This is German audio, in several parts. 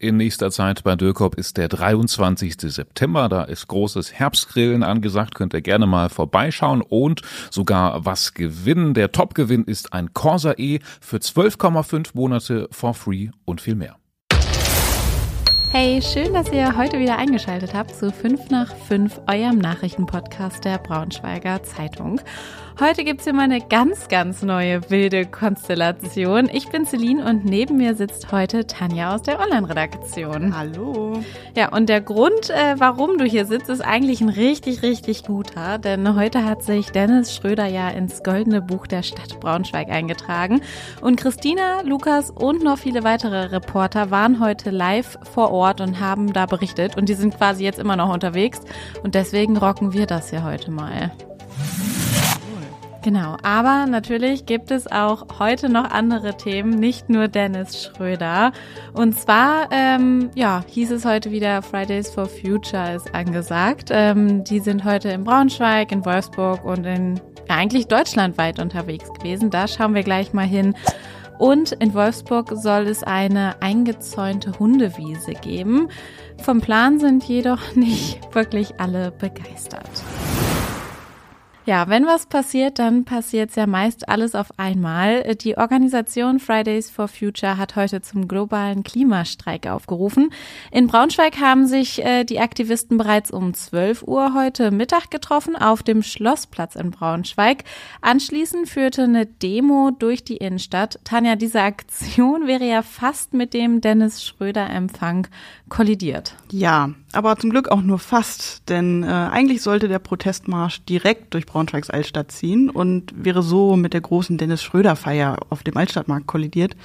in nächster Zeit bei Dürkop ist der 23. September. Da ist großes Herbstgrillen angesagt. Könnt ihr gerne mal vorbeischauen und sogar was gewinnen. Der Topgewinn ist ein Corsa E für 12,5 Monate for free und viel mehr. Hey, schön, dass ihr heute wieder eingeschaltet habt zu 5 nach 5, eurem Nachrichtenpodcast der Braunschweiger Zeitung. Heute gibt's hier mal eine ganz, ganz neue wilde Konstellation. Ich bin Celine und neben mir sitzt heute Tanja aus der Online-Redaktion. Hallo. Ja, und der Grund, äh, warum du hier sitzt, ist eigentlich ein richtig, richtig guter. Denn heute hat sich Dennis Schröder ja ins Goldene Buch der Stadt Braunschweig eingetragen. Und Christina, Lukas und noch viele weitere Reporter waren heute live vor Ort und haben da berichtet. Und die sind quasi jetzt immer noch unterwegs. Und deswegen rocken wir das hier heute mal. Genau, aber natürlich gibt es auch heute noch andere Themen, nicht nur Dennis Schröder. Und zwar, ähm, ja, hieß es heute wieder Fridays for Future ist angesagt. Ähm, die sind heute in Braunschweig, in Wolfsburg und in ja, eigentlich deutschlandweit unterwegs gewesen. Da schauen wir gleich mal hin. Und in Wolfsburg soll es eine eingezäunte Hundewiese geben. Vom Plan sind jedoch nicht wirklich alle begeistert. Ja, wenn was passiert, dann passiert ja meist alles auf einmal. Die Organisation Fridays for Future hat heute zum globalen Klimastreik aufgerufen. In Braunschweig haben sich äh, die Aktivisten bereits um 12 Uhr heute Mittag getroffen auf dem Schlossplatz in Braunschweig. Anschließend führte eine Demo durch die Innenstadt. Tanja, diese Aktion wäre ja fast mit dem Dennis Schröder-Empfang kollidiert. Ja, aber zum Glück auch nur fast, denn äh, eigentlich sollte der Protestmarsch direkt durch Braunschweigs Altstadt ziehen und wäre so mit der großen Dennis Schröder-Feier auf dem Altstadtmarkt kollidiert.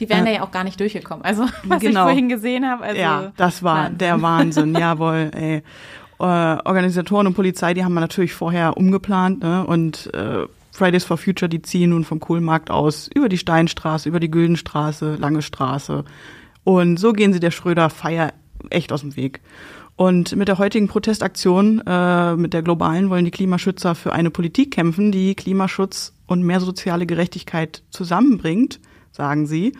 Die wären äh, da ja auch gar nicht durchgekommen. Also, was genau. ich vorhin gesehen habe. Also, ja, das war Wahnsinn. der Wahnsinn, jawohl, ey. Äh, Organisatoren und Polizei, die haben wir natürlich vorher umgeplant, ne? Und äh, Fridays for Future, die ziehen nun vom Kohlmarkt aus über die Steinstraße, über die Güldenstraße, Lange Straße. Und so gehen sie der Schröder-Feier echt aus dem Weg. Und mit der heutigen Protestaktion, äh, mit der globalen, wollen die Klimaschützer für eine Politik kämpfen, die Klimaschutz und mehr soziale Gerechtigkeit zusammenbringt, sagen sie,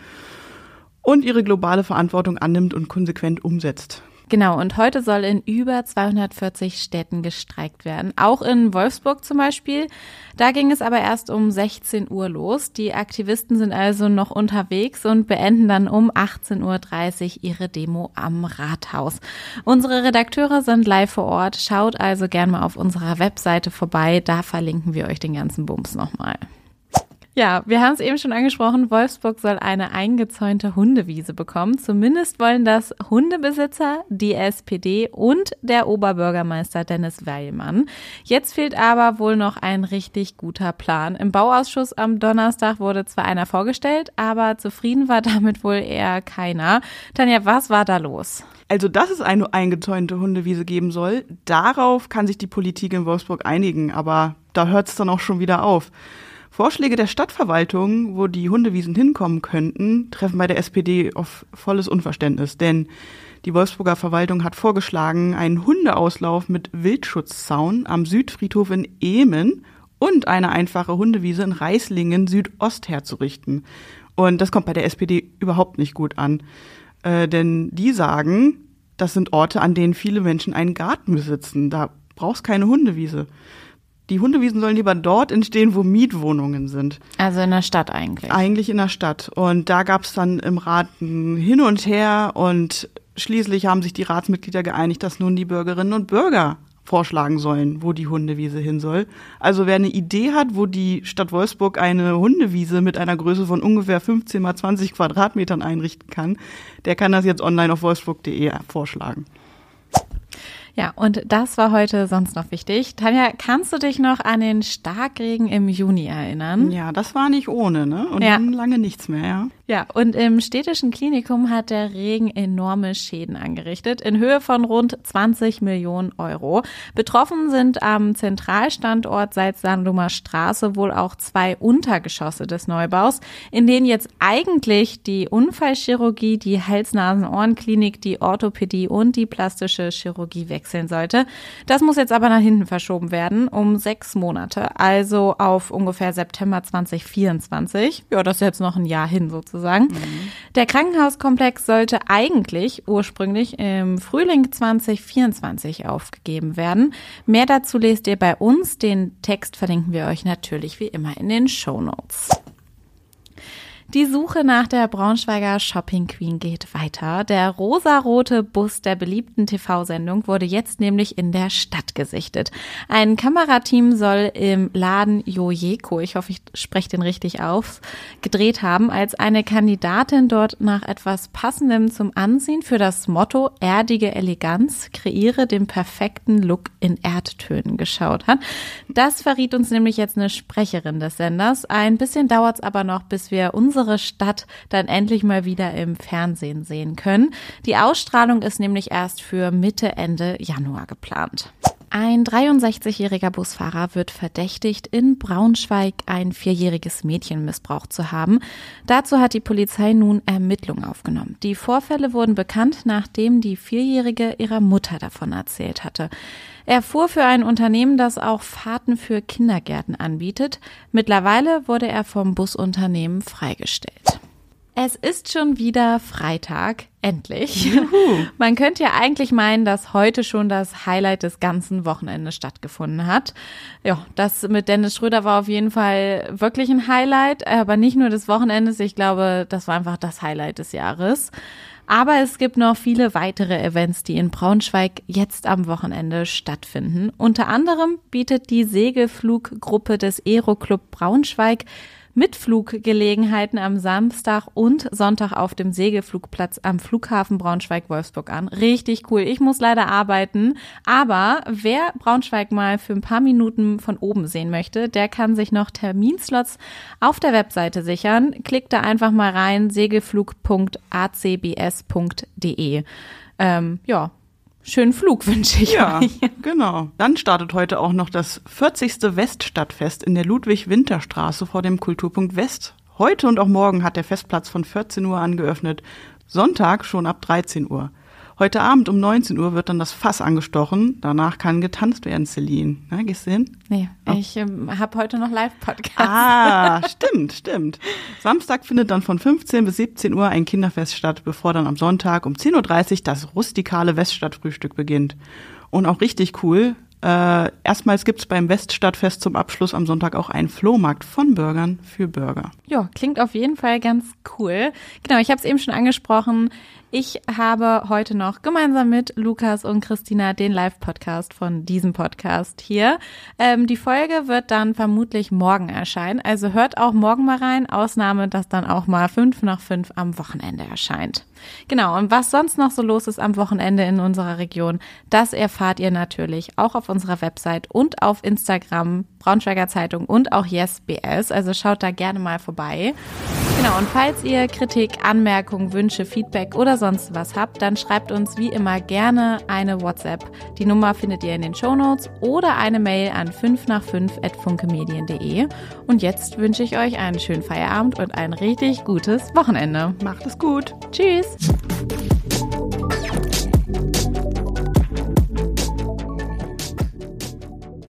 und ihre globale Verantwortung annimmt und konsequent umsetzt. Genau, und heute soll in über 240 Städten gestreikt werden. Auch in Wolfsburg zum Beispiel. Da ging es aber erst um 16 Uhr los. Die Aktivisten sind also noch unterwegs und beenden dann um 18.30 Uhr ihre Demo am Rathaus. Unsere Redakteure sind live vor Ort. Schaut also gern mal auf unserer Webseite vorbei. Da verlinken wir euch den ganzen Bums nochmal. Ja, wir haben es eben schon angesprochen, Wolfsburg soll eine eingezäunte Hundewiese bekommen. Zumindest wollen das Hundebesitzer, die SPD und der Oberbürgermeister Dennis Weilmann. Jetzt fehlt aber wohl noch ein richtig guter Plan. Im Bauausschuss am Donnerstag wurde zwar einer vorgestellt, aber zufrieden war damit wohl eher keiner. Tanja, was war da los? Also, dass es eine eingezäunte Hundewiese geben soll, darauf kann sich die Politik in Wolfsburg einigen, aber da hört es dann auch schon wieder auf. Vorschläge der Stadtverwaltung, wo die Hundewiesen hinkommen könnten, treffen bei der SPD auf volles Unverständnis. Denn die Wolfsburger Verwaltung hat vorgeschlagen, einen Hundeauslauf mit Wildschutzzaun am Südfriedhof in Ehmen und eine einfache Hundewiese in Reislingen Südost herzurichten. Und das kommt bei der SPD überhaupt nicht gut an. Äh, denn die sagen, das sind Orte, an denen viele Menschen einen Garten besitzen. Da brauchst keine Hundewiese die Hundewiesen sollen lieber dort entstehen, wo Mietwohnungen sind. Also in der Stadt eigentlich. Eigentlich in der Stadt. Und da gab es dann im Rat ein Hin und Her und schließlich haben sich die Ratsmitglieder geeinigt, dass nun die Bürgerinnen und Bürger vorschlagen sollen, wo die Hundewiese hin soll. Also wer eine Idee hat, wo die Stadt Wolfsburg eine Hundewiese mit einer Größe von ungefähr 15 mal 20 Quadratmetern einrichten kann, der kann das jetzt online auf wolfsburg.de vorschlagen. Ja, und das war heute sonst noch wichtig. Tanja, kannst du dich noch an den Starkregen im Juni erinnern? Ja, das war nicht ohne, ne? Und ja. dann lange nichts mehr, ja. Ja, und im städtischen Klinikum hat der Regen enorme Schäden angerichtet, in Höhe von rund 20 Millionen Euro. Betroffen sind am Zentralstandort seit Sandumer Straße wohl auch zwei Untergeschosse des Neubaus, in denen jetzt eigentlich die Unfallchirurgie, die Hals-Nasen-Ohren-Klinik, die Orthopädie und die plastische Chirurgie wechseln sollte. Das muss jetzt aber nach hinten verschoben werden, um sechs Monate, also auf ungefähr September 2024. Ja, das ist jetzt noch ein Jahr hin sozusagen sozusagen. Mhm. Der Krankenhauskomplex sollte eigentlich ursprünglich im Frühling 2024 aufgegeben werden. Mehr dazu lest ihr bei uns. Den Text verlinken wir euch natürlich wie immer in den Show Notes. Die Suche nach der Braunschweiger Shopping Queen geht weiter. Der rosarote Bus der beliebten TV-Sendung wurde jetzt nämlich in der Stadt gesichtet. Ein Kamerateam soll im Laden Jojeko, ich hoffe, ich spreche den richtig auf, gedreht haben, als eine Kandidatin dort nach etwas Passendem zum Anziehen für das Motto Erdige Eleganz kreiere den perfekten Look in Erdtönen geschaut hat. Das verriet uns nämlich jetzt eine Sprecherin des Senders. Ein bisschen dauert es aber noch, bis wir unsere unsere Stadt dann endlich mal wieder im Fernsehen sehen können. Die Ausstrahlung ist nämlich erst für Mitte, Ende Januar geplant. Ein 63-jähriger Busfahrer wird verdächtigt, in Braunschweig ein vierjähriges Mädchen missbraucht zu haben. Dazu hat die Polizei nun Ermittlungen aufgenommen. Die Vorfälle wurden bekannt, nachdem die Vierjährige ihrer Mutter davon erzählt hatte. Er fuhr für ein Unternehmen, das auch Fahrten für Kindergärten anbietet. Mittlerweile wurde er vom Busunternehmen freigestellt. Es ist schon wieder Freitag, endlich. Juhu. Man könnte ja eigentlich meinen, dass heute schon das Highlight des ganzen Wochenendes stattgefunden hat. Ja, das mit Dennis Schröder war auf jeden Fall wirklich ein Highlight, aber nicht nur des Wochenendes. Ich glaube, das war einfach das Highlight des Jahres. Aber es gibt noch viele weitere Events, die in Braunschweig jetzt am Wochenende stattfinden. Unter anderem bietet die Segelfluggruppe des Aeroclub Braunschweig Mitfluggelegenheiten am Samstag und Sonntag auf dem Segelflugplatz am Flughafen Braunschweig-Wolfsburg an. Richtig cool. Ich muss leider arbeiten, aber wer Braunschweig mal für ein paar Minuten von oben sehen möchte, der kann sich noch Terminslots auf der Webseite sichern. Klickt da einfach mal rein, segelflug.acbs.de. Ähm, ja, schönen Flug wünsche ich ja, euch. genau. Dann startet heute auch noch das 40. Weststadtfest in der Ludwig-Winter-Straße vor dem Kulturpunkt West. Heute und auch morgen hat der Festplatz von 14 Uhr angeöffnet. Sonntag schon ab 13 Uhr. Heute Abend um 19 Uhr wird dann das Fass angestochen. Danach kann getanzt werden, Celine. Na, gehst du hin? Nee, oh. ich ähm, habe heute noch Live-Podcast. Ah, stimmt, stimmt. Samstag findet dann von 15 bis 17 Uhr ein Kinderfest statt, bevor dann am Sonntag um 10.30 Uhr das rustikale Weststadtfrühstück beginnt. Und auch richtig cool, äh, erstmals gibt's beim Weststadtfest zum Abschluss am Sonntag auch einen Flohmarkt von Bürgern für Bürger. Ja, klingt auf jeden Fall ganz cool. Genau, ich habe es eben schon angesprochen. Ich habe heute noch gemeinsam mit Lukas und Christina den Live-Podcast von diesem Podcast hier. Ähm, die Folge wird dann vermutlich morgen erscheinen. Also hört auch morgen mal rein. Ausnahme, dass dann auch mal fünf nach fünf am Wochenende erscheint. Genau, und was sonst noch so los ist am Wochenende in unserer Region, das erfahrt ihr natürlich auch auf unserer Website und auf Instagram, Braunschweiger Zeitung und auch YesBS. Also schaut da gerne mal vorbei. Genau, und falls ihr Kritik, Anmerkungen, Wünsche, Feedback oder sonst was habt, dann schreibt uns wie immer gerne eine WhatsApp. Die Nummer findet ihr in den Show Notes oder eine Mail an 5 nach 5 at funkemedien.de. Und jetzt wünsche ich euch einen schönen Feierabend und ein richtig gutes Wochenende. Macht es gut. Tschüss. Peace.